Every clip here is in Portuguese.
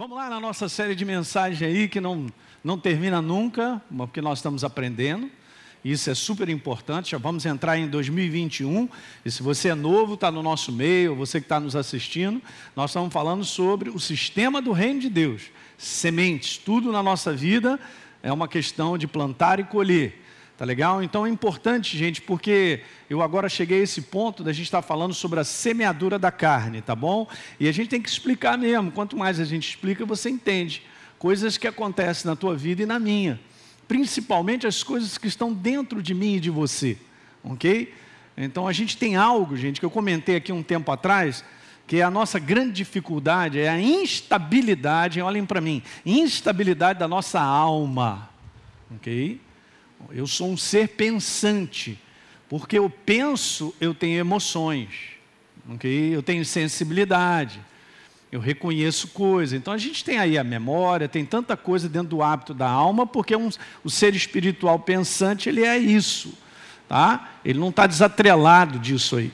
Vamos lá na nossa série de mensagens aí que não, não termina nunca, porque nós estamos aprendendo. Isso é super importante. Já vamos entrar em 2021. E se você é novo, está no nosso meio, você que está nos assistindo, nós estamos falando sobre o sistema do reino de Deus. Sementes, tudo na nossa vida é uma questão de plantar e colher. Tá legal? Então é importante, gente, porque eu agora cheguei a esse ponto da gente estar falando sobre a semeadura da carne, tá bom? E a gente tem que explicar mesmo. Quanto mais a gente explica, você entende coisas que acontecem na tua vida e na minha. Principalmente as coisas que estão dentro de mim e de você. Ok? Então a gente tem algo, gente, que eu comentei aqui um tempo atrás, que é a nossa grande dificuldade, é a instabilidade, olhem para mim, instabilidade da nossa alma. Ok? Eu sou um ser pensante, porque eu penso, eu tenho emoções, okay? eu tenho sensibilidade, eu reconheço coisas. Então a gente tem aí a memória, tem tanta coisa dentro do hábito da alma, porque um, o ser espiritual pensante, ele é isso, tá? Ele não está desatrelado disso aí.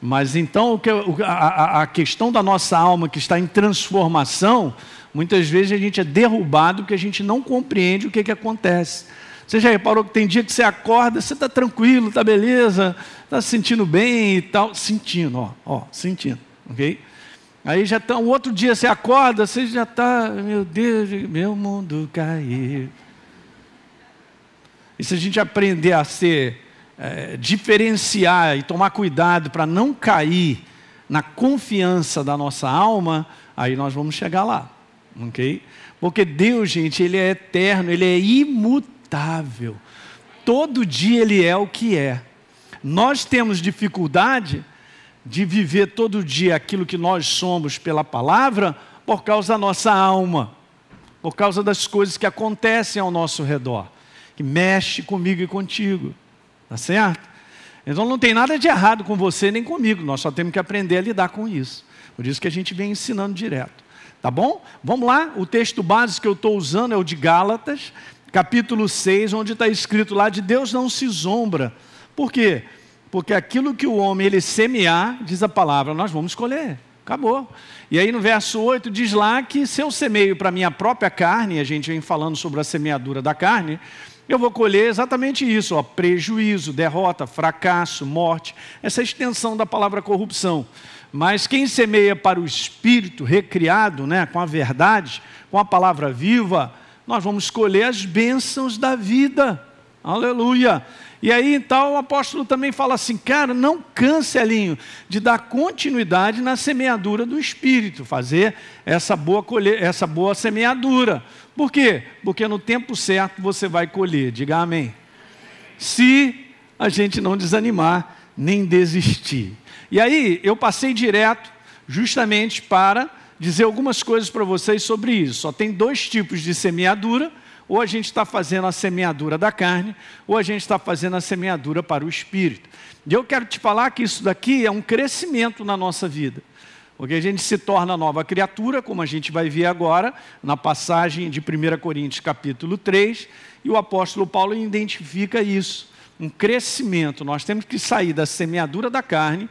Mas então a, questão da nossa alma que está em transformação, muitas vezes a gente é derrubado porque a gente não compreende o que, que acontece. Você já reparou que tem dia que você acorda, você está tranquilo, está beleza, está se sentindo bem e tal, sentindo, ó, ó, sentindo, ok? Aí já está, um outro dia você acorda, você já está, meu Deus, meu mundo caiu. E se a gente aprender a ser, é, diferenciar e tomar cuidado para não cair na confiança da nossa alma, aí nós vamos chegar lá, ok? Porque Deus, gente, Ele é eterno, Ele é imutável imutável. Todo dia ele é o que é. Nós temos dificuldade de viver todo dia aquilo que nós somos pela palavra por causa da nossa alma, por causa das coisas que acontecem ao nosso redor, que mexe comigo e contigo. Tá certo? Então não tem nada de errado com você nem comigo, nós só temos que aprender a lidar com isso. Por isso que a gente vem ensinando direto. Tá bom? Vamos lá, o texto básico que eu estou usando é o de Gálatas, capítulo 6, onde está escrito lá de Deus não se zombra. Por quê? Porque aquilo que o homem ele semear, diz a palavra, nós vamos colher. Acabou. E aí no verso 8 diz lá que se eu semeio para minha própria carne, a gente vem falando sobre a semeadura da carne, eu vou colher exatamente isso, ó, prejuízo, derrota, fracasso, morte, essa extensão da palavra corrupção. Mas quem semeia para o espírito recriado, né, com a verdade, com a palavra viva, nós vamos escolher as bênçãos da vida. Aleluia. E aí então o apóstolo também fala assim, cara, não canse, Elinho, de dar continuidade na semeadura do Espírito, fazer essa boa, colher, essa boa semeadura. Por quê? Porque no tempo certo você vai colher, diga amém. Se a gente não desanimar, nem desistir. E aí eu passei direto justamente para dizer algumas coisas para vocês sobre isso. Só tem dois tipos de semeadura: ou a gente está fazendo a semeadura da carne, ou a gente está fazendo a semeadura para o espírito. E eu quero te falar que isso daqui é um crescimento na nossa vida. Porque a gente se torna nova criatura, como a gente vai ver agora na passagem de 1 Coríntios capítulo 3, e o apóstolo Paulo identifica isso, um crescimento. Nós temos que sair da semeadura da carne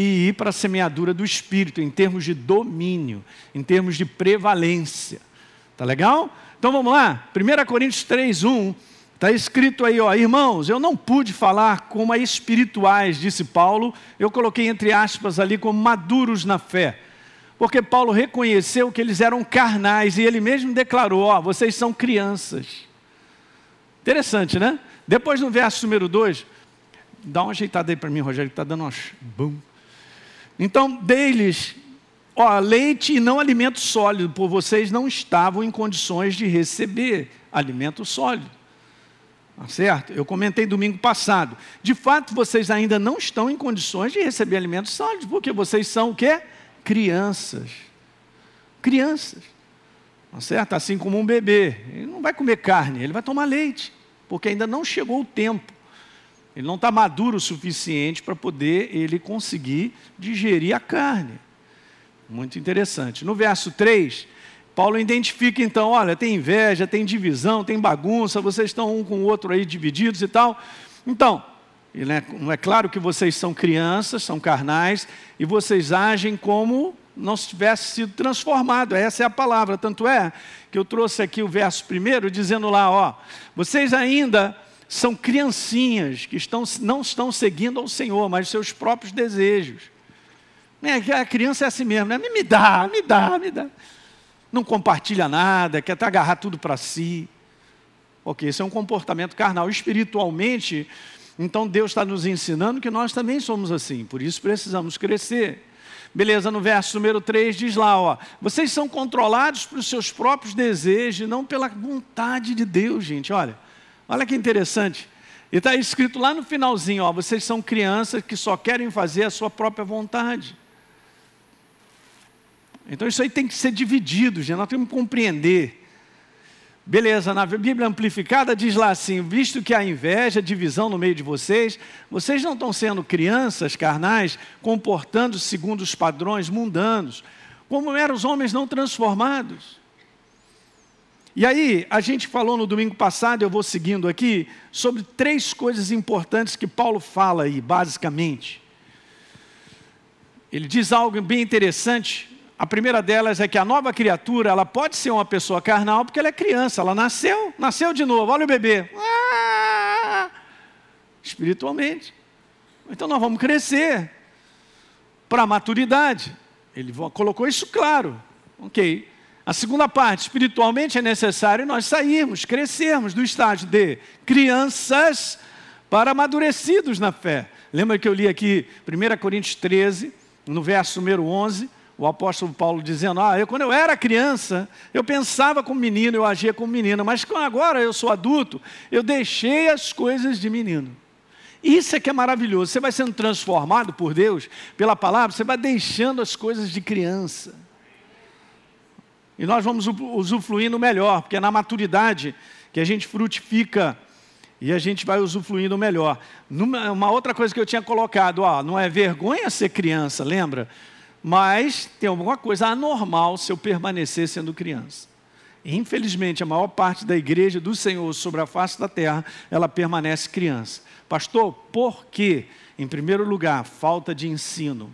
e ir para a semeadura do espírito, em termos de domínio, em termos de prevalência. Tá legal? Então vamos lá, 1 Coríntios 3, 1. Está escrito aí, ó, irmãos, eu não pude falar como a espirituais, disse Paulo, eu coloquei entre aspas ali como maduros na fé, porque Paulo reconheceu que eles eram carnais e ele mesmo declarou: ó, vocês são crianças. Interessante, né? Depois no verso número 2, dá uma ajeitada aí para mim, Rogério, que está dando umas. Bum. Então, deles, ó, leite e não alimento sólido, por vocês não estavam em condições de receber alimento sólido. Tá certo? Eu comentei domingo passado. De fato, vocês ainda não estão em condições de receber alimentos sólidos, porque vocês são o quê? Crianças. Crianças. Tá certo? Assim como um bebê. Ele não vai comer carne, ele vai tomar leite, porque ainda não chegou o tempo. Ele não está maduro o suficiente para poder ele conseguir digerir a carne. Muito interessante. No verso 3, Paulo identifica então, olha, tem inveja, tem divisão, tem bagunça, vocês estão um com o outro aí divididos e tal. Então, não é claro que vocês são crianças, são carnais, e vocês agem como não tivesse sido transformado. Essa é a palavra. Tanto é que eu trouxe aqui o verso primeiro, dizendo lá, ó, vocês ainda são criancinhas que estão, não estão seguindo ao Senhor, mas seus próprios desejos. É, a criança é assim mesmo, né? Me dá, me dá, me dá. Não compartilha nada, quer até agarrar tudo para si. Ok, esse é um comportamento carnal. Espiritualmente, então Deus está nos ensinando que nós também somos assim, por isso precisamos crescer. Beleza, no verso número 3 diz lá, ó, vocês são controlados pelos seus próprios desejos, não pela vontade de Deus, gente. Olha, olha que interessante. E está escrito lá no finalzinho, ó, vocês são crianças que só querem fazer a sua própria vontade. Então isso aí tem que ser dividido, gente. Nós temos que compreender. Beleza, na Bíblia Amplificada diz lá assim: visto que há inveja, divisão no meio de vocês, vocês não estão sendo crianças carnais, comportando-se segundo os padrões mundanos, como eram os homens não transformados. E aí, a gente falou no domingo passado, eu vou seguindo aqui, sobre três coisas importantes que Paulo fala aí, basicamente. Ele diz algo bem interessante a primeira delas é que a nova criatura, ela pode ser uma pessoa carnal porque ela é criança, ela nasceu, nasceu de novo, olha o bebê. Ah! Espiritualmente. Então nós vamos crescer para a maturidade. Ele colocou isso claro. Ok. A segunda parte, espiritualmente é necessário nós sairmos, crescermos do estágio de crianças para amadurecidos na fé. Lembra que eu li aqui 1 Coríntios 13, no verso número 11, o apóstolo Paulo dizendo: Ah, eu, quando eu era criança, eu pensava como menino, eu agia como menino, mas agora eu sou adulto, eu deixei as coisas de menino. Isso é que é maravilhoso. Você vai sendo transformado por Deus, pela palavra, você vai deixando as coisas de criança. E nós vamos usufruindo melhor, porque é na maturidade que a gente frutifica e a gente vai usufruindo melhor. uma outra coisa que eu tinha colocado, ó, não é vergonha ser criança, lembra? mas tem alguma coisa anormal se eu permanecer sendo criança. Infelizmente, a maior parte da igreja do Senhor sobre a face da terra, ela permanece criança. Pastor, por quê? Em primeiro lugar, falta de ensino.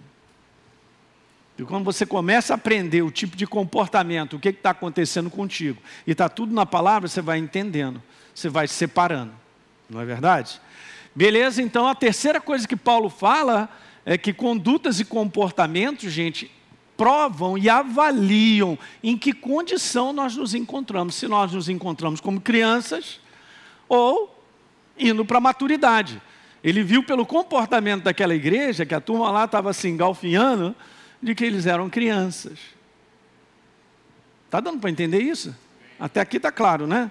E quando você começa a aprender o tipo de comportamento, o que está acontecendo contigo, e está tudo na palavra, você vai entendendo, você vai se separando. Não é verdade? Beleza, então a terceira coisa que Paulo fala é que condutas e comportamentos, gente, provam e avaliam em que condição nós nos encontramos. Se nós nos encontramos como crianças ou indo para a maturidade. Ele viu pelo comportamento daquela igreja, que a turma lá estava se assim, engalfinhando, de que eles eram crianças. Está dando para entender isso? Até aqui está claro, né?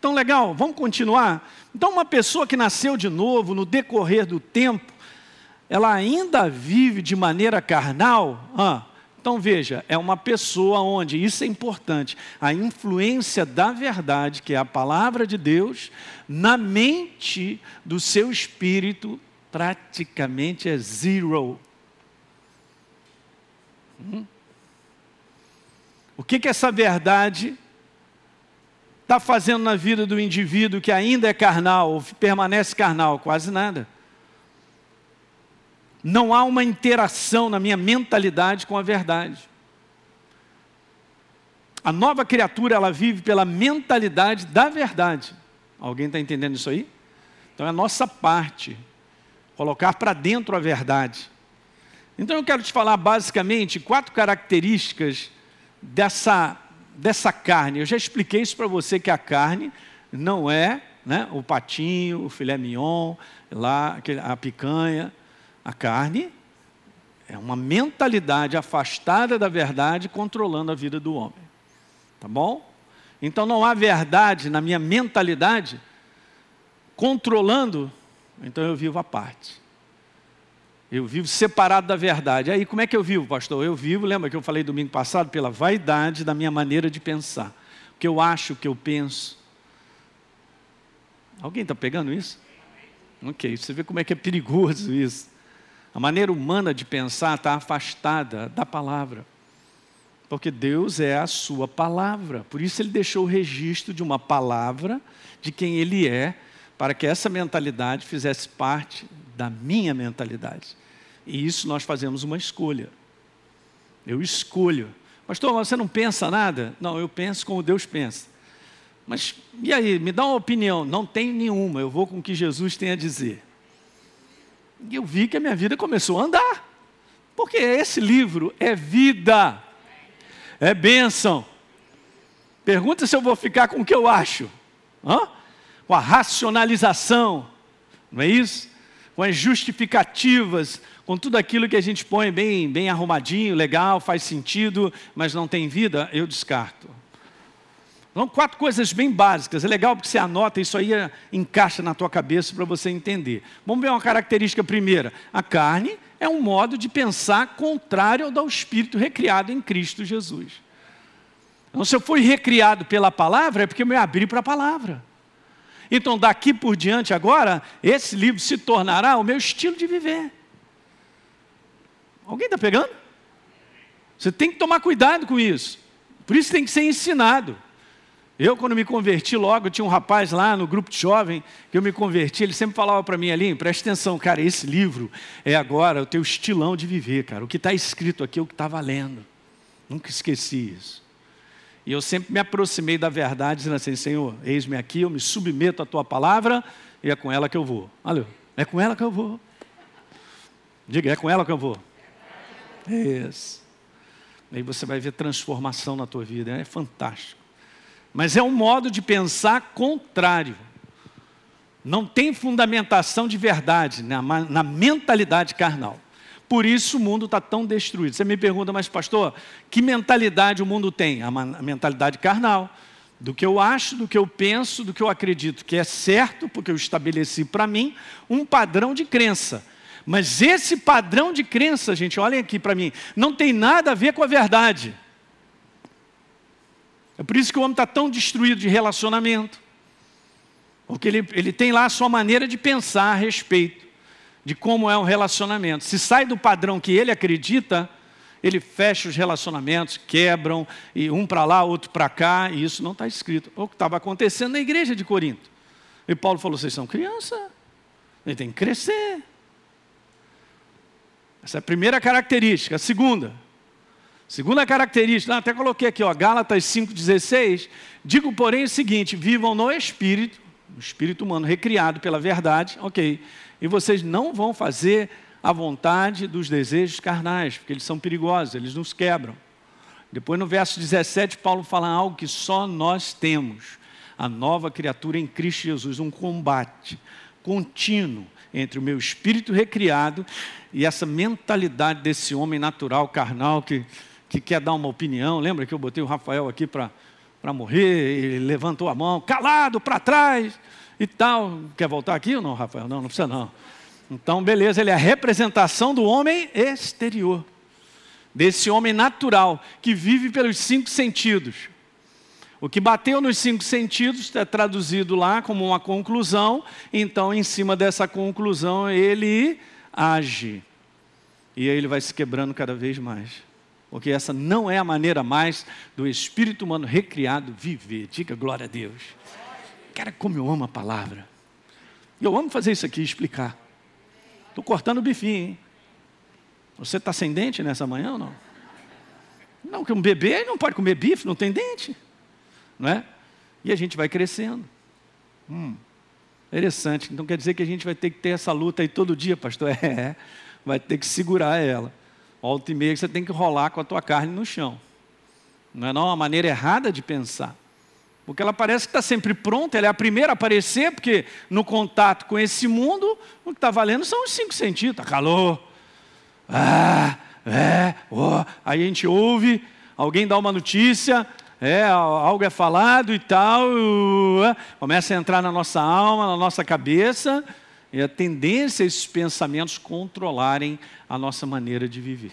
Então, legal, vamos continuar? Então, uma pessoa que nasceu de novo, no decorrer do tempo, ela ainda vive de maneira carnal, ah, então veja, é uma pessoa onde, isso é importante, a influência da verdade, que é a palavra de Deus, na mente do seu espírito, praticamente é zero. Hum? O que, que essa verdade está fazendo na vida do indivíduo que ainda é carnal, ou permanece carnal? Quase nada. Não há uma interação na minha mentalidade com a verdade. A nova criatura, ela vive pela mentalidade da verdade. Alguém está entendendo isso aí? Então é a nossa parte, colocar para dentro a verdade. Então eu quero te falar basicamente quatro características dessa, dessa carne. Eu já expliquei isso para você que a carne não é né, o patinho, o filé mignon, lá, a picanha, a carne é uma mentalidade afastada da verdade controlando a vida do homem. Tá bom? Então não há verdade na minha mentalidade controlando, então eu vivo à parte. Eu vivo separado da verdade. Aí como é que eu vivo, pastor? Eu vivo, lembra que eu falei domingo passado, pela vaidade da minha maneira de pensar. Porque eu acho que eu penso. Alguém está pegando isso? Ok, você vê como é que é perigoso isso. A maneira humana de pensar está afastada da palavra. Porque Deus é a sua palavra. Por isso ele deixou o registro de uma palavra de quem ele é, para que essa mentalidade fizesse parte da minha mentalidade. E isso nós fazemos uma escolha. Eu escolho. Pastor, você não pensa nada? Não, eu penso como Deus pensa. Mas e aí, me dá uma opinião? Não tem nenhuma, eu vou com o que Jesus tem a dizer. E eu vi que a minha vida começou a andar. Porque esse livro é vida, é bênção. Pergunta se eu vou ficar com o que eu acho, Hã? com a racionalização, não é isso? Com as justificativas, com tudo aquilo que a gente põe bem, bem arrumadinho, legal, faz sentido, mas não tem vida, eu descarto. São quatro coisas bem básicas. É legal porque você anota, isso aí encaixa na tua cabeça para você entender. Vamos ver uma característica primeira. A carne é um modo de pensar contrário ao do espírito recriado em Cristo Jesus. Então, se eu fui recriado pela palavra, é porque eu me abri para a palavra. Então, daqui por diante, agora, esse livro se tornará o meu estilo de viver. Alguém está pegando? Você tem que tomar cuidado com isso. Por isso tem que ser ensinado. Eu, quando me converti logo, tinha um rapaz lá no grupo de jovem, que eu me converti, ele sempre falava para mim ali, presta atenção, cara, esse livro é agora o teu estilão de viver, cara. O que está escrito aqui é o que está valendo. Nunca esqueci isso. E eu sempre me aproximei da verdade, dizendo assim, Senhor, eis-me aqui, eu me submeto à tua palavra, e é com ela que eu vou. Olha, é com ela que eu vou. Diga, é com ela que eu vou. Isso. Aí você vai ver transformação na tua vida, é fantástico. Mas é um modo de pensar contrário. Não tem fundamentação de verdade na, na mentalidade carnal. Por isso o mundo está tão destruído. Você me pergunta, mas pastor, que mentalidade o mundo tem? A, a mentalidade carnal. Do que eu acho, do que eu penso, do que eu acredito que é certo, porque eu estabeleci para mim um padrão de crença. Mas esse padrão de crença, gente, olhem aqui para mim, não tem nada a ver com a verdade. É por isso que o homem está tão destruído de relacionamento. Porque ele, ele tem lá a sua maneira de pensar a respeito de como é um relacionamento. Se sai do padrão que ele acredita, ele fecha os relacionamentos, quebram, e um para lá, outro para cá, e isso não está escrito. O que estava acontecendo na igreja de Corinto. E Paulo falou: vocês são criança, ele tem que crescer. Essa é a primeira característica. A segunda, Segunda característica, até coloquei aqui, ó, Gálatas 5,16. Digo, porém, o seguinte: vivam no espírito, o espírito humano recriado pela verdade, ok. E vocês não vão fazer a vontade dos desejos carnais, porque eles são perigosos, eles nos quebram. Depois, no verso 17, Paulo fala algo que só nós temos: a nova criatura em Cristo Jesus, um combate contínuo entre o meu espírito recriado e essa mentalidade desse homem natural, carnal, que que quer dar uma opinião. Lembra que eu botei o Rafael aqui para morrer, ele levantou a mão, calado para trás e tal. Quer voltar aqui ou não, Rafael? Não, não precisa não. Então, beleza, ele é a representação do homem exterior, desse homem natural, que vive pelos cinco sentidos. O que bateu nos cinco sentidos é traduzido lá como uma conclusão, então, em cima dessa conclusão, ele age. E aí ele vai se quebrando cada vez mais porque essa não é a maneira mais do espírito humano recriado viver. Diga glória a Deus. Cara, como eu amo a palavra. Eu amo fazer isso aqui, explicar. Estou cortando o bifinho, hein? Você está sem dente nessa manhã ou não? Não, que um bebê não pode comer bife, não tem dente. Não é? E a gente vai crescendo. Hum, interessante. Então quer dizer que a gente vai ter que ter essa luta aí todo dia, pastor? É, vai ter que segurar ela. Volta e meia você tem que rolar com a tua carne no chão. Não é não uma maneira errada de pensar. Porque ela parece que está sempre pronta, ela é a primeira a aparecer, porque no contato com esse mundo, o que está valendo são os cinco sentidos. Está calor. Ah, é, oh. Aí a gente ouve, alguém dá uma notícia, é, algo é falado e tal, uh, começa a entrar na nossa alma, na nossa cabeça, e a tendência é esses pensamentos controlarem a nossa maneira de viver.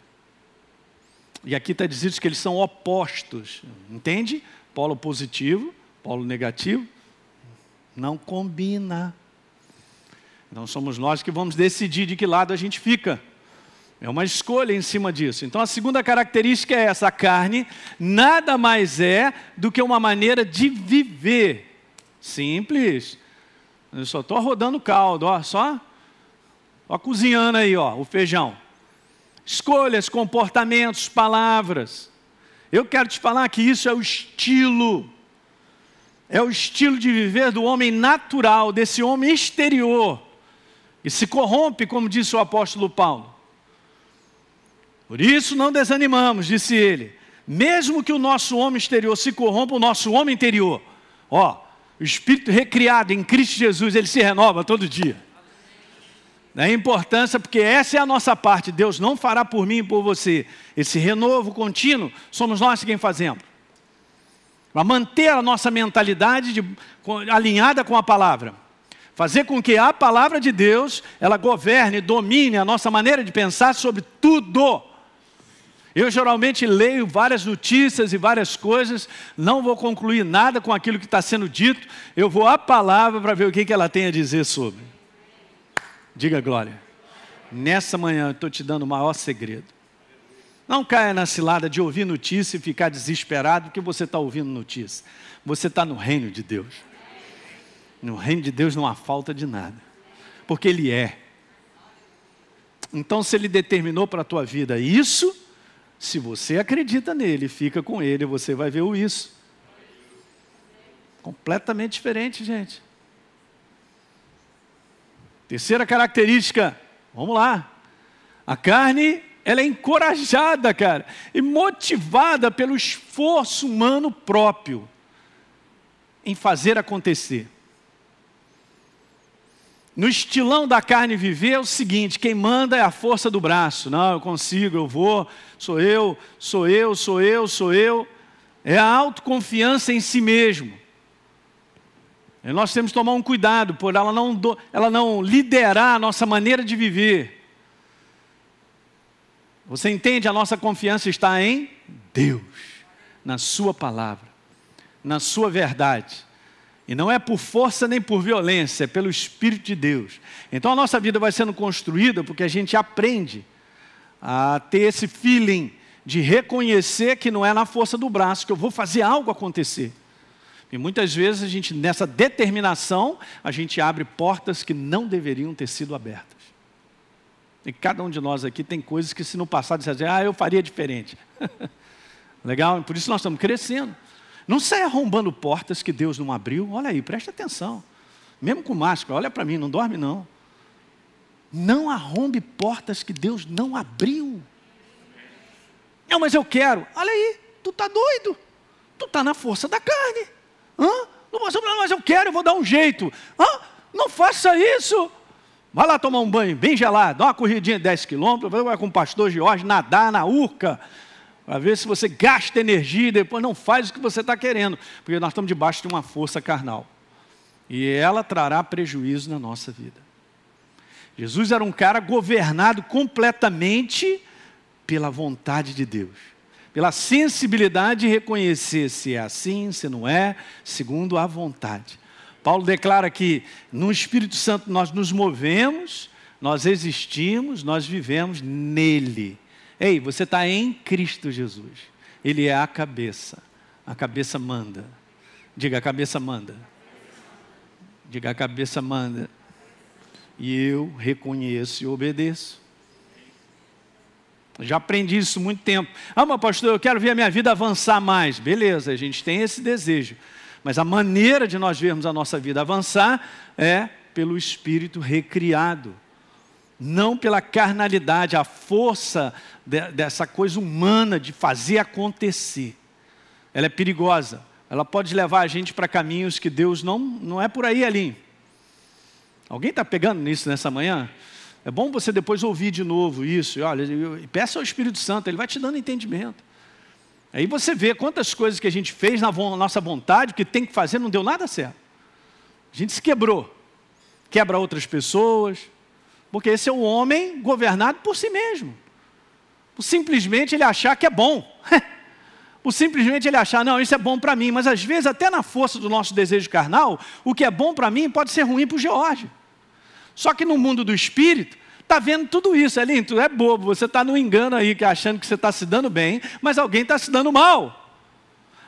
E aqui está dizendo que eles são opostos, entende? Polo positivo, polo negativo, não combina. Então somos nós que vamos decidir de que lado a gente fica. É uma escolha em cima disso. Então a segunda característica é essa: a carne nada mais é do que uma maneira de viver. Simples. Eu só estou rodando caldo, ó, só, ó, cozinhando aí, ó, o feijão. escolhas, comportamentos, palavras. Eu quero te falar que isso é o estilo, é o estilo de viver do homem natural, desse homem exterior, e se corrompe, como disse o apóstolo Paulo. Por isso não desanimamos, disse ele, mesmo que o nosso homem exterior se corrompa, o nosso homem interior, ó, o espírito recriado em Cristo Jesus, ele se renova todo dia. Da importância, porque essa é a nossa parte. Deus não fará por mim e por você. Esse renovo contínuo, somos nós quem fazemos. Para manter a nossa mentalidade de, alinhada com a palavra. Fazer com que a palavra de Deus, ela governe, domine a nossa maneira de pensar sobre tudo. Eu geralmente leio várias notícias e várias coisas, não vou concluir nada com aquilo que está sendo dito, eu vou à palavra para ver o que, que ela tem a dizer sobre. Diga glória. Nessa manhã eu estou te dando o maior segredo. Não caia na cilada de ouvir notícia e ficar desesperado porque você está ouvindo notícia. Você está no reino de Deus. No reino de Deus não há falta de nada, porque Ele é. Então, se Ele determinou para a tua vida isso, se você acredita nele, fica com Ele, você vai ver o isso. Completamente diferente, gente. Terceira característica, vamos lá. A carne, ela é encorajada, cara, e motivada pelo esforço humano próprio em fazer acontecer. No estilão da carne viver é o seguinte: quem manda é a força do braço. Não, eu consigo, eu vou, sou eu, sou eu, sou eu, sou eu. É a autoconfiança em si mesmo. E nós temos que tomar um cuidado por ela não, ela não liderar a nossa maneira de viver. Você entende? A nossa confiança está em Deus, na Sua palavra, na Sua verdade. E não é por força nem por violência, é pelo Espírito de Deus. Então a nossa vida vai sendo construída porque a gente aprende a ter esse feeling de reconhecer que não é na força do braço que eu vou fazer algo acontecer. E muitas vezes a gente, nessa determinação, a gente abre portas que não deveriam ter sido abertas. E cada um de nós aqui tem coisas que se no passado dissesse, ah, eu faria diferente. Legal? Por isso nós estamos crescendo. Não sai arrombando portas que Deus não abriu. Olha aí, preste atenção. Mesmo com máscara, olha para mim, não dorme não. Não arrombe portas que Deus não abriu. Não, mas eu quero. Olha aí, tu está doido. Tu está na força da carne. Hã? Não, mas eu quero, eu vou dar um jeito. Hã? Não faça isso. Vai lá tomar um banho bem gelado, dá uma corridinha de 10 quilômetros, vai com o pastor Jorge nadar na urca, para ver se você gasta energia e depois não faz o que você está querendo, porque nós estamos debaixo de uma força carnal. E ela trará prejuízo na nossa vida. Jesus era um cara governado completamente pela vontade de Deus pela sensibilidade de reconhecer se é assim, se não é, segundo a vontade. Paulo declara que no Espírito Santo nós nos movemos, nós existimos, nós vivemos nele. Ei, você está em Cristo Jesus. Ele é a cabeça. A cabeça manda. Diga, a cabeça manda. Diga, a cabeça manda. E eu reconheço e obedeço. Já aprendi isso muito tempo. Ah, mas pastor, eu quero ver a minha vida avançar mais. Beleza, a gente tem esse desejo. Mas a maneira de nós vermos a nossa vida avançar é pelo Espírito recriado. Não pela carnalidade, a força de, dessa coisa humana de fazer acontecer. Ela é perigosa. Ela pode levar a gente para caminhos que Deus não, não é por aí, ali. Alguém está pegando nisso nessa manhã? É bom você depois ouvir de novo isso. E olha, peça ao Espírito Santo, ele vai te dando entendimento. Aí você vê quantas coisas que a gente fez na nossa vontade, que tem que fazer, não deu nada certo. A gente se quebrou. Quebra outras pessoas. Porque esse é o homem governado por si mesmo. Por simplesmente ele achar que é bom. por simplesmente ele achar, não, isso é bom para mim. Mas às vezes, até na força do nosso desejo carnal, o que é bom para mim pode ser ruim para o George. Só que no mundo do espírito, está vendo tudo isso, Elinho, tu é bobo, você está no engano aí, achando que você está se dando bem, mas alguém está se dando mal.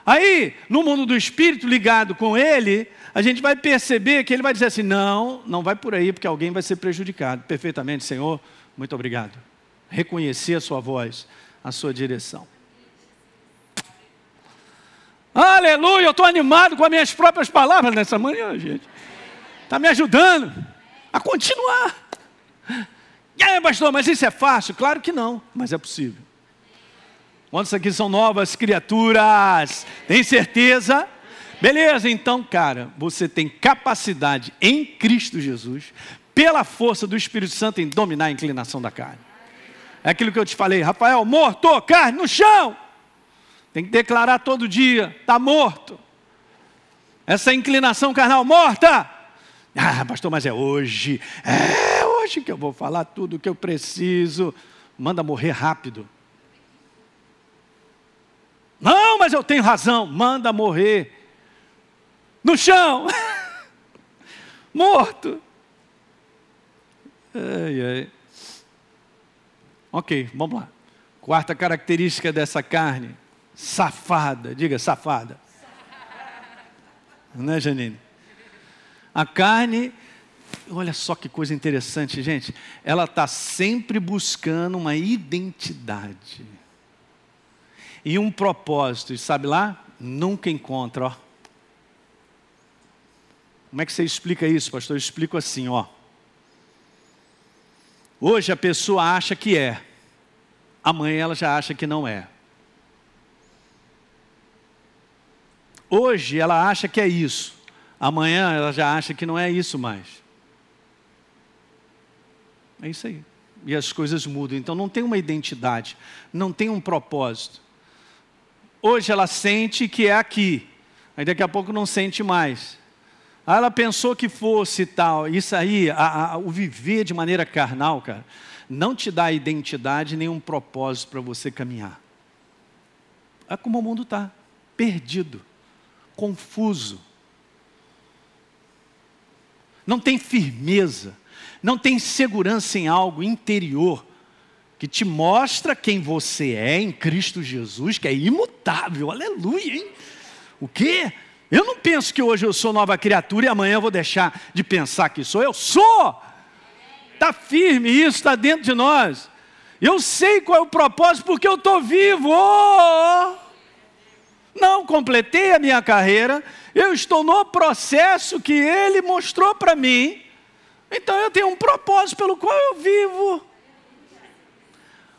Aí, no mundo do espírito ligado com ele, a gente vai perceber que ele vai dizer assim: não, não vai por aí, porque alguém vai ser prejudicado. Perfeitamente, Senhor, muito obrigado. reconhecer a sua voz, a sua direção. Aleluia, eu estou animado com as minhas próprias palavras nessa manhã, gente. Está me ajudando a continuar. É, pastor, mas isso é fácil? Claro que não, mas é possível. Quantos aqui são novas criaturas? Tem certeza? Beleza, então, cara, você tem capacidade em Cristo Jesus, pela força do Espírito Santo, em dominar a inclinação da carne. É aquilo que eu te falei, Rafael, morto, carne no chão. Tem que declarar todo dia, está morto. Essa inclinação carnal morta. Ah, pastor, mas é hoje. É hoje que eu vou falar tudo o que eu preciso. Manda morrer rápido. Não, mas eu tenho razão. Manda morrer. No chão. Morto. Ai, ai. Ok, vamos lá. Quarta característica dessa carne: safada. Diga, safada. Não é, Janine? A carne, olha só que coisa interessante, gente. Ela está sempre buscando uma identidade e um propósito. E sabe lá? Nunca encontra, ó. Como é que você explica isso, pastor? Eu explico assim, ó. Hoje a pessoa acha que é, amanhã ela já acha que não é. Hoje ela acha que é isso, amanhã ela já acha que não é isso mais. É isso aí. E as coisas mudam. Então não tem uma identidade, não tem um propósito. Hoje ela sente que é aqui, aí daqui a pouco não sente mais. Aí ela pensou que fosse tal. Isso aí, a, a, o viver de maneira carnal, cara, não te dá identidade nem um propósito para você caminhar. É como o mundo está, perdido, confuso. Não tem firmeza, não tem segurança em algo interior que te mostra quem você é em Cristo Jesus, que é imutável. Aleluia, hein? O quê? Eu não penso que hoje eu sou nova criatura e amanhã eu vou deixar de pensar que sou. Eu sou. Está firme isso, está dentro de nós. Eu sei qual é o propósito porque eu estou vivo. Oh! Não completei a minha carreira, eu estou no processo que Ele mostrou para mim. Então eu tenho um propósito pelo qual eu vivo.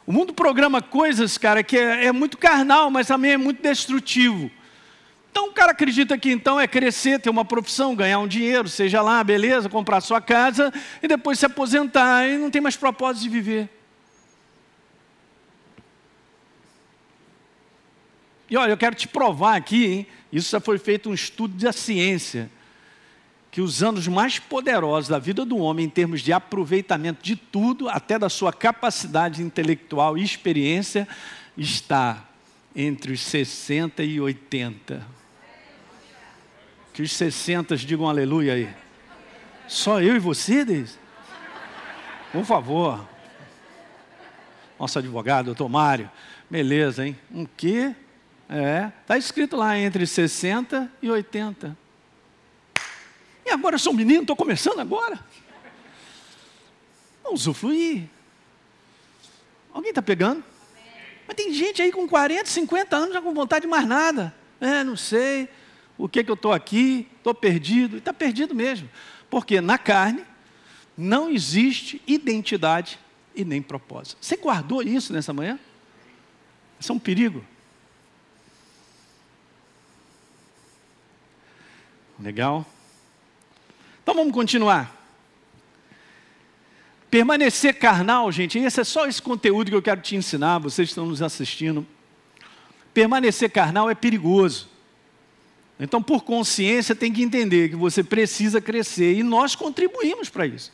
O mundo programa coisas, cara, que é, é muito carnal, mas também é muito destrutivo. Então o cara acredita que então é crescer, ter uma profissão, ganhar um dinheiro, seja lá, beleza, comprar sua casa e depois se aposentar e não tem mais propósito de viver. E olha, eu quero te provar aqui, hein? isso já foi feito um estudo da ciência que os anos mais poderosos da vida do homem, em termos de aproveitamento de tudo, até da sua capacidade intelectual e experiência, está entre os 60 e 80. Que os 60 digam aleluia aí. Só eu e você, Deise? Por favor. Nosso advogado, doutor Mário. Beleza, hein? Um quê? É, está escrito lá entre 60 e 80. Agora eu sou um menino, estou começando agora. Vamos usufruir. Alguém está pegando? Mas tem gente aí com 40, 50 anos já com vontade de mais nada. É, não sei. O que, que eu estou aqui? Estou perdido. E está perdido mesmo. Porque na carne não existe identidade e nem propósito. Você guardou isso nessa manhã? Isso é um perigo. Legal? Então vamos continuar. Permanecer carnal, gente, esse é só esse conteúdo que eu quero te ensinar, vocês estão nos assistindo. Permanecer carnal é perigoso. Então, por consciência, tem que entender que você precisa crescer e nós contribuímos para isso.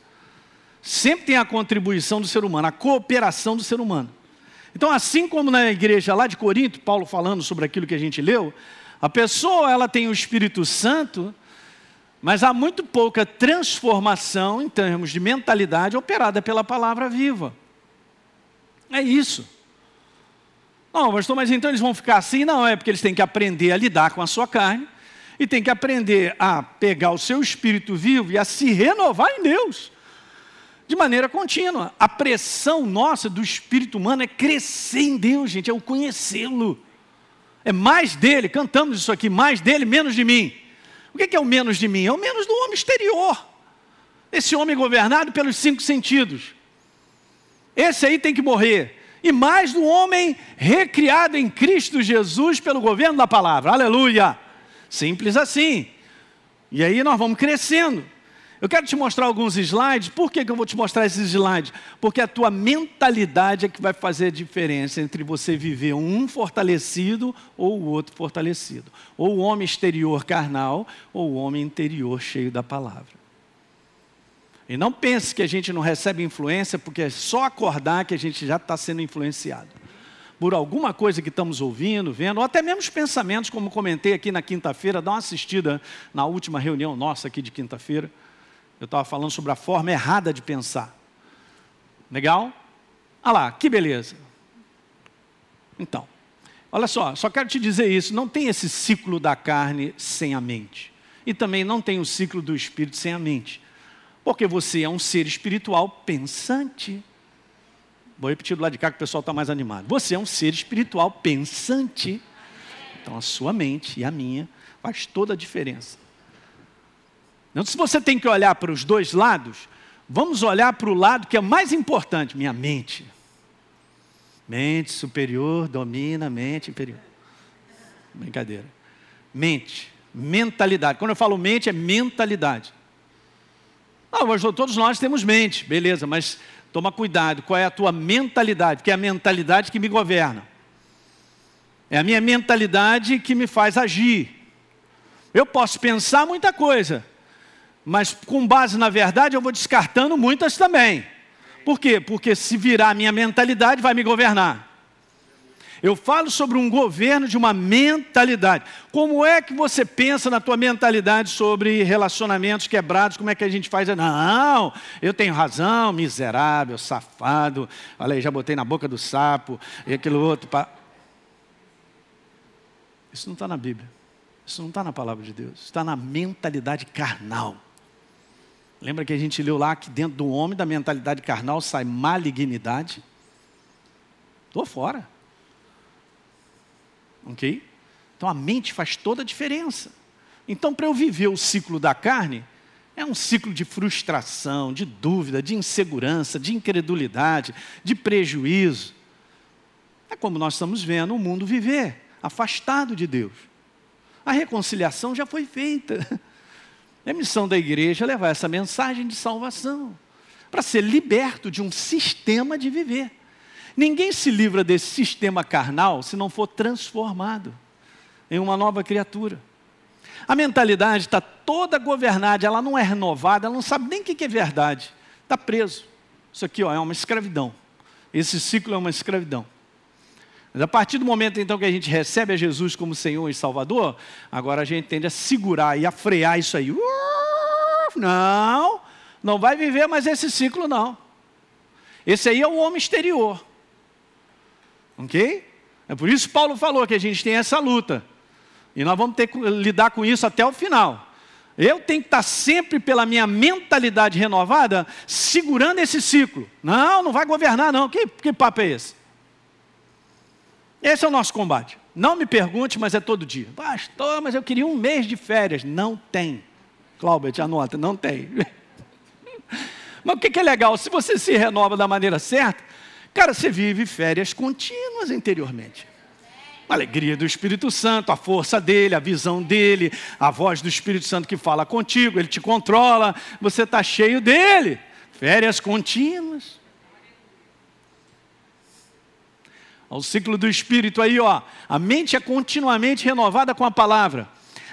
Sempre tem a contribuição do ser humano, a cooperação do ser humano. Então, assim como na igreja lá de Corinto, Paulo falando sobre aquilo que a gente leu, a pessoa ela tem o Espírito Santo, mas há muito pouca transformação em termos de mentalidade operada pela palavra viva. É isso. Não, pastor, mas então eles vão ficar assim? Não, é porque eles têm que aprender a lidar com a sua carne e têm que aprender a pegar o seu espírito vivo e a se renovar em Deus. de maneira contínua. A pressão nossa do espírito humano é crescer em Deus, gente, é o conhecê-lo. É mais dele, cantamos isso aqui, mais dele, menos de mim. O que é o menos de mim? É o menos do homem exterior. Esse homem governado pelos cinco sentidos. Esse aí tem que morrer. E mais do homem recriado em Cristo Jesus pelo governo da palavra. Aleluia! Simples assim. E aí nós vamos crescendo. Eu quero te mostrar alguns slides. Por que, que eu vou te mostrar esses slides? Porque a tua mentalidade é que vai fazer a diferença entre você viver um fortalecido ou o outro fortalecido. Ou o homem exterior carnal ou o homem interior cheio da palavra. E não pense que a gente não recebe influência porque é só acordar que a gente já está sendo influenciado. Por alguma coisa que estamos ouvindo, vendo, ou até mesmo os pensamentos, como comentei aqui na quinta-feira, dá uma assistida na última reunião nossa aqui de quinta-feira. Eu estava falando sobre a forma errada de pensar. Legal? Ah lá, que beleza. Então, olha só, só quero te dizer isso: não tem esse ciclo da carne sem a mente. E também não tem o ciclo do espírito sem a mente. Porque você é um ser espiritual pensante. Vou repetir do lado de cá que o pessoal está mais animado. Você é um ser espiritual pensante. Então a sua mente e a minha faz toda a diferença. Então, se você tem que olhar para os dois lados, vamos olhar para o lado que é mais importante, minha mente. Mente superior domina mente inferior. Brincadeira. Mente, mentalidade. Quando eu falo mente, é mentalidade. Mas todos nós temos mente, beleza, mas toma cuidado, qual é a tua mentalidade? Que é a mentalidade que me governa. É a minha mentalidade que me faz agir. Eu posso pensar muita coisa, mas com base na verdade eu vou descartando muitas também. Por quê? Porque se virar a minha mentalidade, vai me governar. Eu falo sobre um governo de uma mentalidade. Como é que você pensa na tua mentalidade sobre relacionamentos quebrados? Como é que a gente faz? Não, eu tenho razão, miserável, safado. Olha aí, já botei na boca do sapo e aquilo outro. Isso não está na Bíblia. Isso não está na palavra de Deus. Está na mentalidade carnal. Lembra que a gente leu lá que dentro do homem, da mentalidade carnal, sai malignidade? Estou fora. Ok? Então a mente faz toda a diferença. Então, para eu viver o ciclo da carne, é um ciclo de frustração, de dúvida, de insegurança, de incredulidade, de prejuízo. É como nós estamos vendo o mundo viver, afastado de Deus. A reconciliação já foi feita. É missão da igreja levar essa mensagem de salvação, para ser liberto de um sistema de viver. Ninguém se livra desse sistema carnal se não for transformado em uma nova criatura. A mentalidade está toda governada, ela não é renovada, ela não sabe nem o que é verdade. Está preso. Isso aqui ó, é uma escravidão. Esse ciclo é uma escravidão. Mas a partir do momento então que a gente recebe a Jesus como Senhor e Salvador, agora a gente tende a segurar e a frear isso aí. Uh, não, não vai viver mais esse ciclo não. Esse aí é o homem exterior. Ok? É por isso que Paulo falou que a gente tem essa luta. E nós vamos ter que lidar com isso até o final. Eu tenho que estar sempre pela minha mentalidade renovada, segurando esse ciclo. Não, não vai governar, não. Que, que papo é esse? Esse é o nosso combate. Não me pergunte, mas é todo dia. Pastor, mas eu queria um mês de férias. Não tem. Cláudio, anota, não tem. mas o que é legal? Se você se renova da maneira certa, cara, você vive férias contínuas interiormente. A alegria do Espírito Santo, a força dele, a visão dele, a voz do Espírito Santo que fala contigo, ele te controla, você está cheio dele. Férias contínuas. O ciclo do espírito aí, ó. A mente é continuamente renovada com a palavra.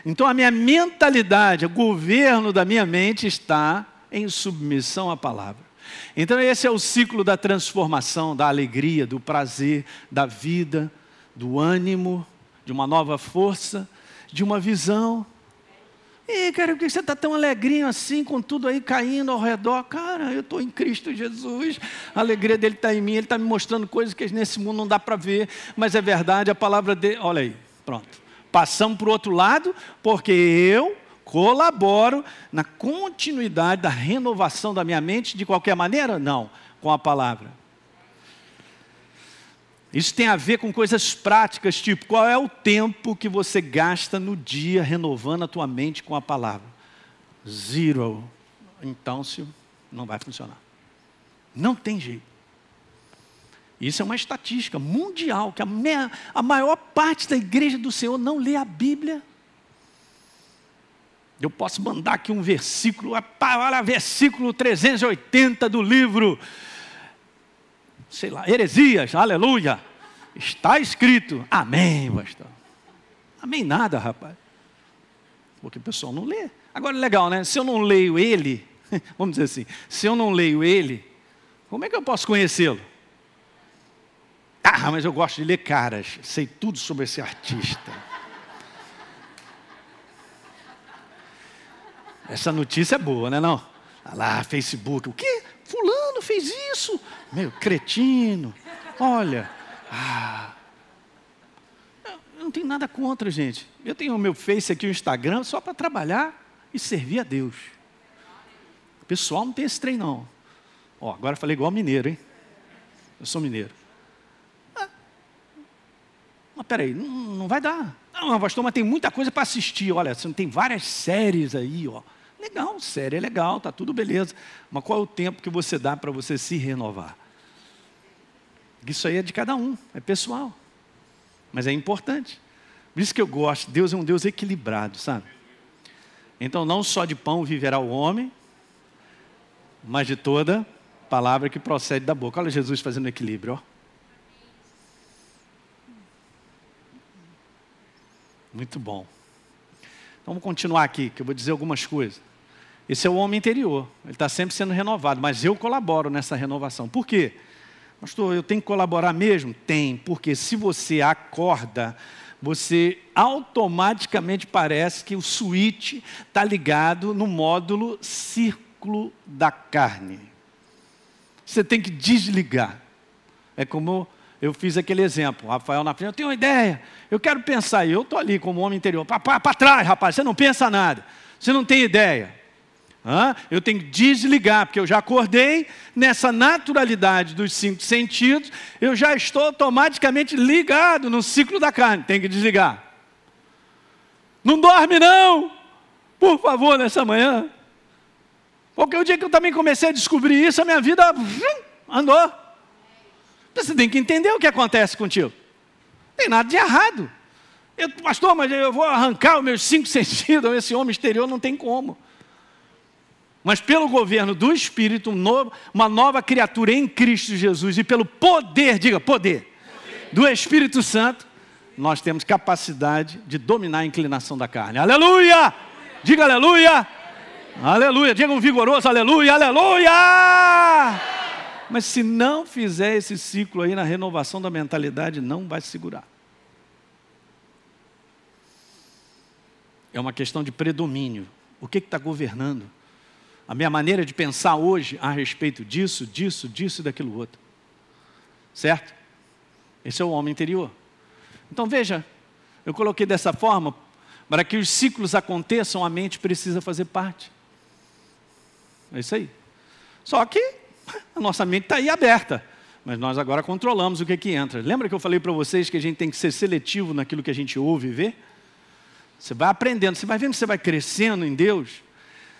Então a minha mentalidade, o governo da minha mente está em submissão à palavra. Então esse é o ciclo da transformação, da alegria, do prazer, da vida, do ânimo, de uma nova força, de uma visão e cara, por que você está tão alegrinho assim, com tudo aí caindo ao redor? Cara, eu estou em Cristo Jesus, a alegria dele está em mim, ele está me mostrando coisas que nesse mundo não dá para ver, mas é verdade, a palavra dele. Olha aí, pronto. Passamos para o outro lado, porque eu, colaboro na continuidade da renovação da minha mente de qualquer maneira? Não, com a palavra. Isso tem a ver com coisas práticas, tipo qual é o tempo que você gasta no dia renovando a tua mente com a palavra? Zero. Então, se não vai funcionar. Não tem jeito. Isso é uma estatística mundial, que a, meia, a maior parte da igreja do Senhor não lê a Bíblia. Eu posso mandar aqui um versículo, olha, versículo 380 do livro, sei lá, Heresias, aleluia. Está escrito, amém, pastor. Amém nada, rapaz. Porque o pessoal não lê. Agora, legal, né? Se eu não leio ele, vamos dizer assim, se eu não leio ele, como é que eu posso conhecê-lo? Ah, mas eu gosto de ler caras, sei tudo sobre esse artista. Essa notícia é boa, né não? Ah lá, Facebook, o quê? Fulano fez isso? Meu, cretino. Olha, ah. Eu não tenho nada contra, gente. Eu tenho o meu Face aqui, o Instagram, só para trabalhar e servir a Deus. O pessoal não tem esse trem, não. Ó, agora falei igual mineiro, hein? Eu sou mineiro. Mas peraí, não, não vai dar. Não, pastor, mas tem muita coisa para assistir. Olha, tem várias séries aí, ó. Legal, série é legal, tá tudo beleza. Mas qual é o tempo que você dá para você se renovar? Isso aí é de cada um, é pessoal. Mas é importante. Por isso que eu gosto, Deus é um Deus equilibrado, sabe? Então não só de pão viverá o homem, mas de toda palavra que procede da boca. Olha Jesus fazendo equilíbrio, ó. Muito bom. Então vamos continuar aqui, que eu vou dizer algumas coisas. Esse é o homem interior, ele está sempre sendo renovado, mas eu colaboro nessa renovação. Por quê? Pastor, eu tenho que colaborar mesmo? Tem, porque se você acorda, você automaticamente parece que o switch está ligado no módulo círculo da carne. Você tem que desligar. É como eu fiz aquele exemplo, Rafael na frente, eu tenho uma ideia, eu quero pensar, eu estou ali como homem interior, para trás, rapaz, você não pensa nada, você não tem ideia. Eu tenho que desligar, porque eu já acordei nessa naturalidade dos cinco sentidos, eu já estou automaticamente ligado no ciclo da carne, tem que desligar. Não dorme não, por favor, nessa manhã. Porque o dia que eu também comecei a descobrir isso, a minha vida andou. Você tem que entender o que acontece contigo. Não tem nada de errado. Eu, pastor, mas eu vou arrancar os meus cinco sentidos, esse homem exterior não tem como. Mas pelo governo do Espírito, um novo, uma nova criatura em Cristo Jesus, e pelo poder, diga poder, do Espírito Santo, nós temos capacidade de dominar a inclinação da carne. Aleluia! Diga aleluia! Aleluia! aleluia. Diga um vigoroso aleluia, aleluia! Mas se não fizer esse ciclo aí na renovação da mentalidade, não vai segurar. É uma questão de predomínio. O que está governando? A minha maneira de pensar hoje a respeito disso, disso, disso e daquilo outro. Certo? Esse é o homem interior. Então veja, eu coloquei dessa forma, para que os ciclos aconteçam, a mente precisa fazer parte. É isso aí. Só que a nossa mente está aí aberta. Mas nós agora controlamos o que, que entra. Lembra que eu falei para vocês que a gente tem que ser seletivo naquilo que a gente ouve e vê? Você vai aprendendo, você vai vendo que você vai crescendo em Deus,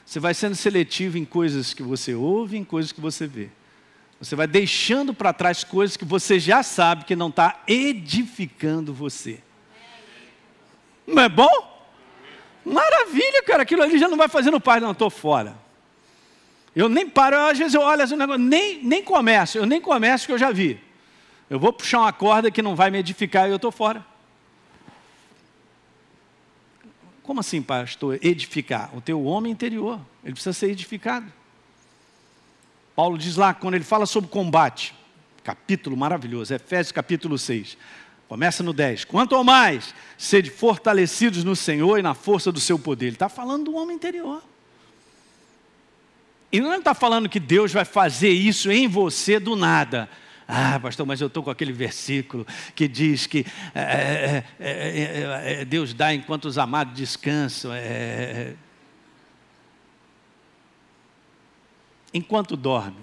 você vai sendo seletivo em coisas que você ouve, em coisas que você vê. Você vai deixando para trás coisas que você já sabe que não está edificando você. Não é bom? Maravilha, cara, aquilo ali já não vai fazendo parte, não, estou fora. Eu nem paro, às vezes eu olho assim, negócio, nem, nem começo, eu nem começo que eu já vi. Eu vou puxar uma corda que não vai me edificar e eu estou fora. Como assim, pastor? Edificar? O teu homem interior, ele precisa ser edificado. Paulo diz lá, quando ele fala sobre combate, capítulo maravilhoso, Efésios capítulo 6, começa no 10. Quanto ao mais, sede fortalecidos no Senhor e na força do seu poder. Ele está falando do homem interior. E não está falando que Deus vai fazer isso em você do nada. Ah, pastor, mas eu estou com aquele versículo que diz que é, é, é, é, é Deus dá enquanto os amados descansam. É, enquanto dorme.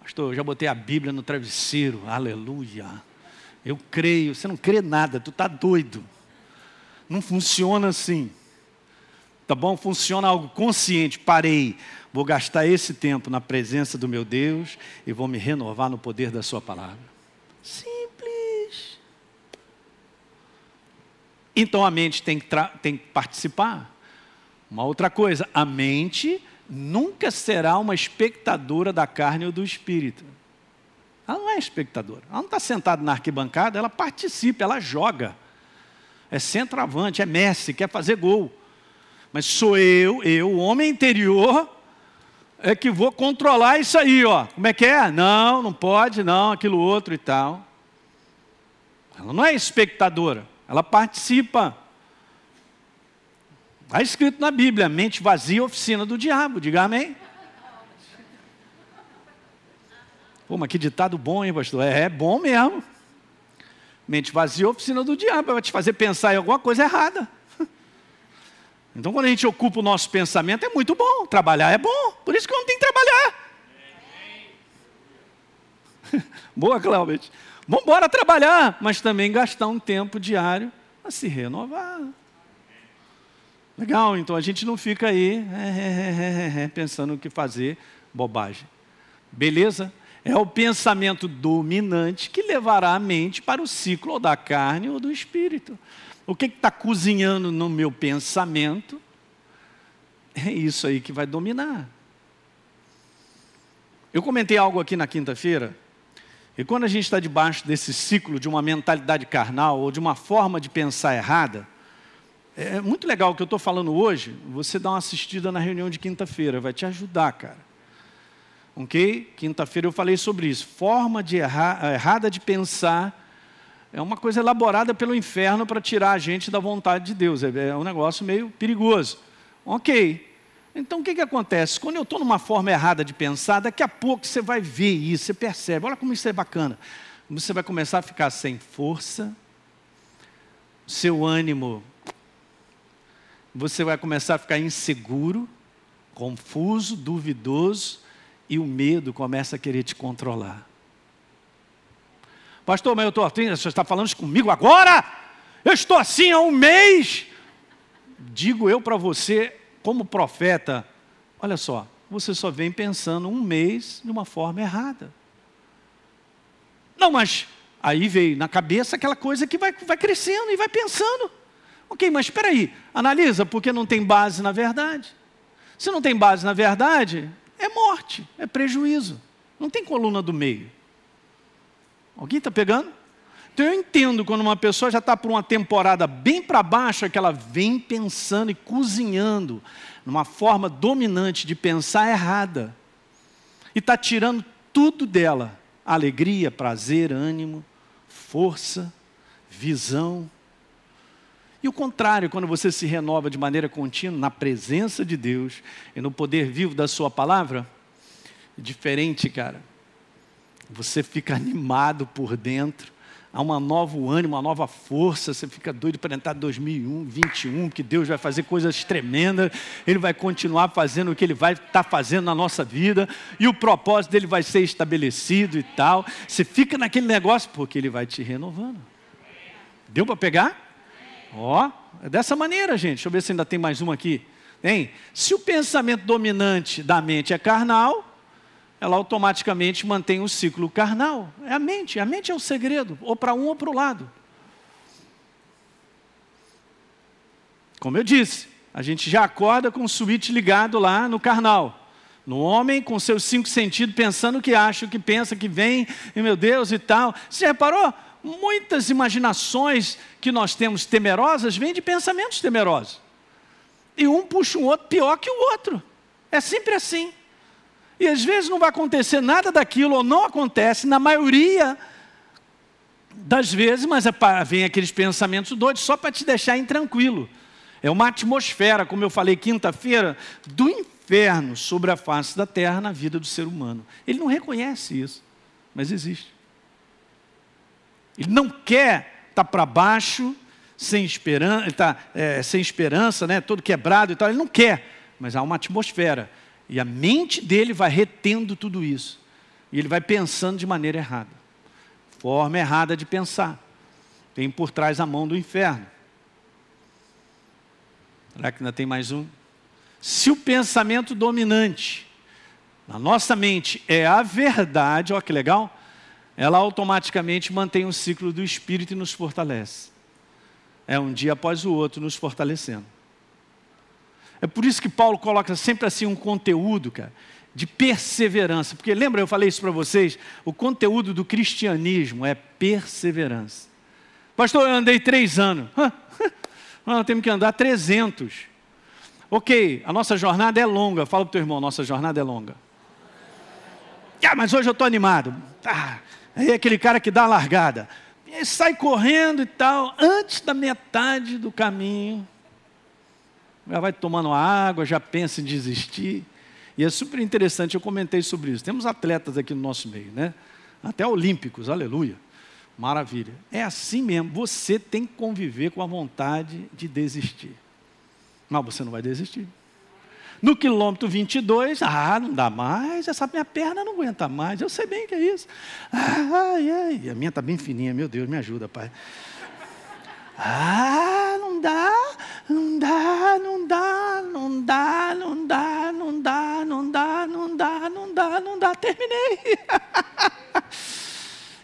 Pastor, eu já botei a Bíblia no travesseiro. Aleluia. Eu creio. Você não crê nada, tu está doido. Não funciona assim. Tá bom? Funciona algo consciente. Parei vou gastar esse tempo na presença do meu Deus e vou me renovar no poder da Sua palavra. Simples. Então a mente tem que, tem que participar. Uma outra coisa, a mente nunca será uma espectadora da carne ou do espírito. Ela não é espectadora. Ela não está sentada na arquibancada, ela participa, ela joga. É centroavante, é Messi, quer fazer gol. Mas sou eu, eu, o homem interior, é que vou controlar isso aí, ó. Como é que é? Não, não pode, não, aquilo outro e tal. Ela não é espectadora, ela participa. Está escrito na Bíblia: mente vazia, oficina do diabo. Diga amém. Pô, mas que ditado bom, hein, pastor? É, é bom mesmo. Mente vazia, oficina do diabo. Vai te fazer pensar em alguma coisa errada. Então, quando a gente ocupa o nosso pensamento, é muito bom. Trabalhar é bom. Por isso que eu não tenho que trabalhar. Boa, Cláudia. Vamos embora trabalhar, mas também gastar um tempo diário a se renovar. Legal, então a gente não fica aí é, é, é, pensando o que fazer, bobagem. Beleza? É o pensamento dominante que levará a mente para o ciclo da carne ou do espírito. O que está cozinhando no meu pensamento é isso aí que vai dominar. Eu comentei algo aqui na quinta-feira, e quando a gente está debaixo desse ciclo de uma mentalidade carnal ou de uma forma de pensar errada, é muito legal o que eu estou falando hoje. Você dá uma assistida na reunião de quinta-feira, vai te ajudar, cara. Ok? Quinta-feira eu falei sobre isso. Forma de erra, errada de pensar é uma coisa elaborada pelo inferno para tirar a gente da vontade de Deus. É, é um negócio meio perigoso. Ok. Então o que, que acontece? Quando eu estou numa forma errada de pensar, daqui a pouco você vai ver isso, você percebe. Olha como isso é bacana. Você vai começar a ficar sem força, seu ânimo você vai começar a ficar inseguro, confuso, duvidoso, e o medo começa a querer te controlar. Pastor, mas eu estou assim, você está falando isso comigo agora? Eu estou assim há um mês. Digo eu para você, como profeta, olha só, você só vem pensando um mês de uma forma errada. Não, mas aí veio na cabeça aquela coisa que vai, vai crescendo e vai pensando. Ok, mas espera aí, analisa, porque não tem base na verdade. Se não tem base na verdade, é morte, é prejuízo. Não tem coluna do meio. Alguém está pegando? Então eu entendo quando uma pessoa já está por uma temporada bem para baixo, é que ela vem pensando e cozinhando numa forma dominante de pensar errada. E está tirando tudo dela: alegria, prazer, ânimo, força, visão, e o contrário, quando você se renova de maneira contínua na presença de Deus e no poder vivo da Sua palavra, é diferente, cara. Você fica animado por dentro, há um novo ânimo, uma nova força, você fica doido para entrar em 2001, 21, que Deus vai fazer coisas tremendas, Ele vai continuar fazendo o que Ele vai estar tá fazendo na nossa vida, e o propósito dele vai ser estabelecido e tal. Você fica naquele negócio porque Ele vai te renovando. Deu para pegar? Ó, é dessa maneira, gente. Deixa eu ver se ainda tem mais uma aqui. Tem? Se o pensamento dominante da mente é carnal, ela automaticamente mantém o ciclo carnal. É a mente, a mente é o segredo, ou para um ou para o lado. Como eu disse, a gente já acorda com o switch ligado lá no carnal. No homem, com seus cinco sentidos, pensando o que acha, o que pensa, que vem, e meu Deus e tal. Você reparou? muitas imaginações que nós temos temerosas vêm de pensamentos temerosos. E um puxa o outro pior que o outro. É sempre assim. E às vezes não vai acontecer nada daquilo, ou não acontece, na maioria das vezes, mas é vem aqueles pensamentos doidos só para te deixar intranquilo. É uma atmosfera, como eu falei quinta-feira, do inferno sobre a face da terra na vida do ser humano. Ele não reconhece isso, mas existe. Ele não quer estar tá para baixo, sem esperança, está é, sem esperança, né, todo quebrado e tal. Ele não quer, mas há uma atmosfera. E a mente dele vai retendo tudo isso. E ele vai pensando de maneira errada. Forma errada de pensar. Tem por trás a mão do inferno. Será que ainda tem mais um? Se o pensamento dominante na nossa mente é a verdade, olha que legal, ela automaticamente mantém o ciclo do espírito e nos fortalece. É um dia após o outro nos fortalecendo. É por isso que Paulo coloca sempre assim um conteúdo, cara, de perseverança. Porque lembra, eu falei isso para vocês, o conteúdo do cristianismo é perseverança. Pastor, eu andei três anos. Nós temos que andar 300. Ok, a nossa jornada é longa. Fala para o teu irmão, nossa jornada é longa. Ah, mas hoje eu estou animado. Ah, aí é aquele cara que dá a largada. E sai correndo e tal. Antes da metade do caminho, já vai tomando água, já pensa em desistir. E é super interessante, eu comentei sobre isso. Temos atletas aqui no nosso meio, né? Até olímpicos, aleluia. Maravilha. É assim mesmo, você tem que conviver com a vontade de desistir. Mas você não vai desistir. No quilômetro 22, ah, não dá mais, essa minha perna não aguenta mais, eu sei bem que é isso. Ai, ai, a minha está bem fininha, meu Deus, me ajuda, pai. Ah, não dá, não dá, não dá, não dá, não dá, não dá, não dá, não dá, não dá, não dá, terminei.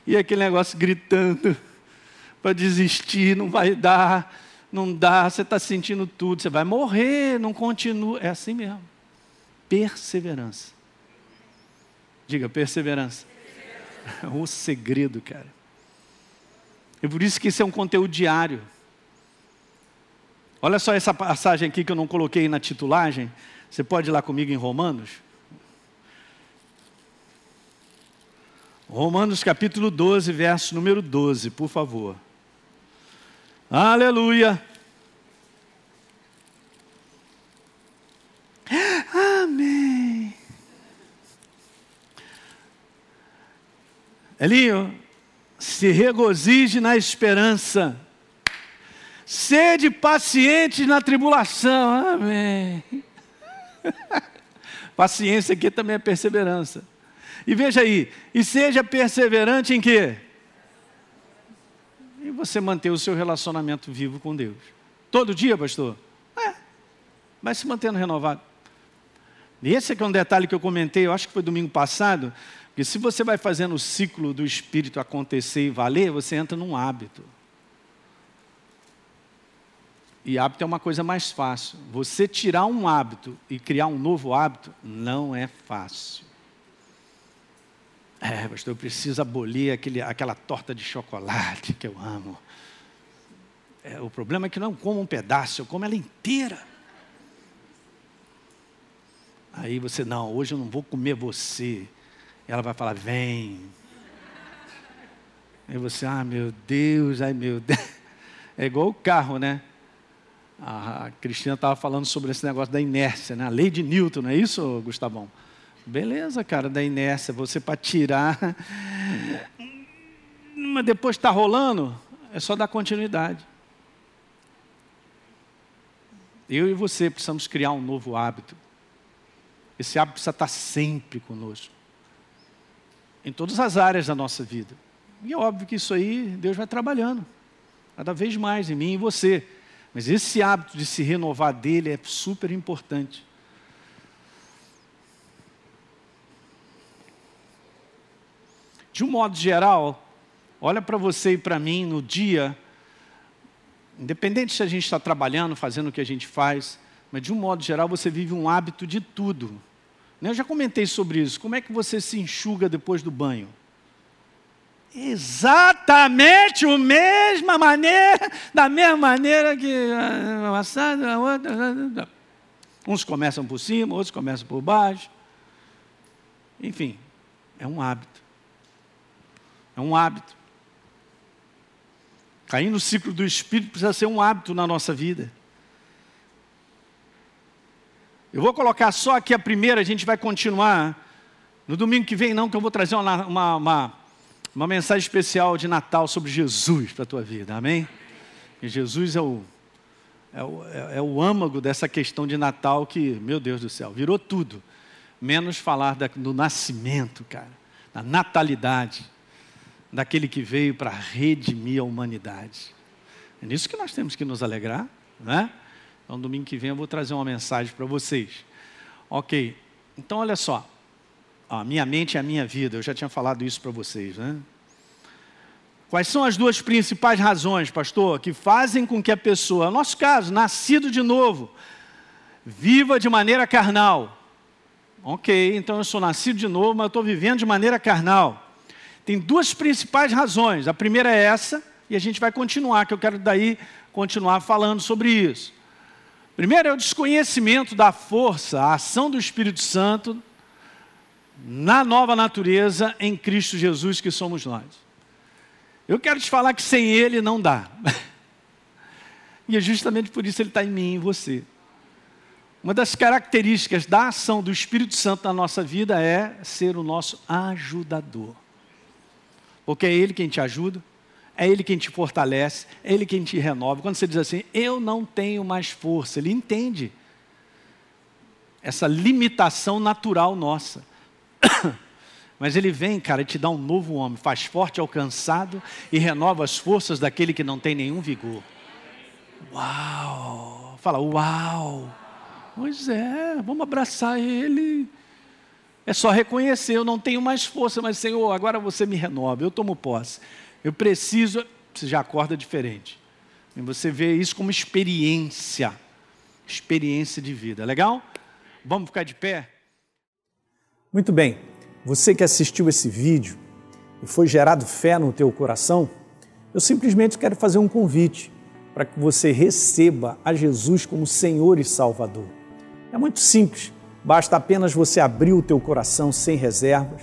e aquele negócio gritando para desistir, não vai dar, não dá, você está sentindo tudo, você vai morrer, não continua. É assim mesmo. Perseverança. Diga, perseverança. perseverança. o segredo, cara. É por isso que isso é um conteúdo diário. Olha só essa passagem aqui que eu não coloquei na titulagem. Você pode ir lá comigo em Romanos? Romanos capítulo 12, verso número 12, por favor. Aleluia. Amém. Elinho, se regozije na esperança, sede paciente na tribulação, amém. Paciência aqui também é perseverança. E veja aí, e seja perseverante em quê? E você manter o seu relacionamento vivo com Deus. Todo dia, pastor? É, vai se mantendo renovado. E esse aqui é um detalhe que eu comentei, eu acho que foi domingo passado, porque se você vai fazendo o ciclo do espírito acontecer e valer, você entra num hábito. E hábito é uma coisa mais fácil. Você tirar um hábito e criar um novo hábito não é fácil. É, pastor, eu preciso abolir aquele, aquela torta de chocolate que eu amo. É, o problema é que não como um pedaço, eu como ela inteira. Aí você, não, hoje eu não vou comer você. Ela vai falar, vem. Aí você, ah, meu Deus, ai meu Deus. É igual o carro, né? A Cristina estava falando sobre esse negócio da inércia, né? A lei de Newton, não é isso, Gustavão? Beleza, cara, da inércia, você para tirar. Mas depois está rolando, é só dar continuidade. Eu e você precisamos criar um novo hábito. Esse hábito precisa estar sempre conosco em todas as áreas da nossa vida. E é óbvio que isso aí Deus vai trabalhando, cada vez mais em mim e você. Mas esse hábito de se renovar dele é super importante. De um modo geral, olha para você e para mim no dia, independente se a gente está trabalhando, fazendo o que a gente faz, mas de um modo geral você vive um hábito de tudo. Né, eu já comentei sobre isso. Como é que você se enxuga depois do banho? Exatamente a mesma maneira, da mesma maneira que a outra. Uns começam por cima, outros começam por baixo. Enfim, é um hábito. É um hábito. Cair no ciclo do Espírito precisa ser um hábito na nossa vida. Eu vou colocar só aqui a primeira, a gente vai continuar. No domingo que vem, não, que eu vou trazer uma, uma, uma, uma mensagem especial de Natal sobre Jesus para a tua vida, amém? E Jesus é o, é, o, é, é o âmago dessa questão de Natal que, meu Deus do céu, virou tudo. menos falar do nascimento, cara, da natalidade, daquele que veio para redimir a humanidade. É nisso que nós temos que nos alegrar, né? Então, domingo que vem eu vou trazer uma mensagem para vocês. Ok, então olha só. A minha mente é a minha vida, eu já tinha falado isso para vocês, né? Quais são as duas principais razões, pastor, que fazem com que a pessoa, no nosso caso, nascido de novo, viva de maneira carnal? Ok, então eu sou nascido de novo, mas eu estou vivendo de maneira carnal. Tem duas principais razões. A primeira é essa, e a gente vai continuar, que eu quero daí continuar falando sobre isso. Primeiro é o desconhecimento da força, a ação do Espírito Santo na nova natureza em Cristo Jesus que somos nós. Eu quero te falar que sem Ele não dá. E é justamente por isso Ele está em mim e em você. Uma das características da ação do Espírito Santo na nossa vida é ser o nosso ajudador. Porque é Ele quem te ajuda, é Ele quem te fortalece, é Ele quem te renova. Quando você diz assim, eu não tenho mais força, Ele entende essa limitação natural nossa. Mas Ele vem, cara, e te dá um novo homem, faz forte ao cansado e renova as forças daquele que não tem nenhum vigor. Uau! Fala, uau! Pois é, vamos abraçar Ele. É só reconhecer, eu não tenho mais força, mas Senhor, agora você me renova, eu tomo posse. Eu preciso, você já acorda diferente. E você vê isso como experiência, experiência de vida. Legal? Vamos ficar de pé? Muito bem. Você que assistiu esse vídeo e foi gerado fé no teu coração, eu simplesmente quero fazer um convite para que você receba a Jesus como Senhor e Salvador. É muito simples, basta apenas você abrir o teu coração sem reservas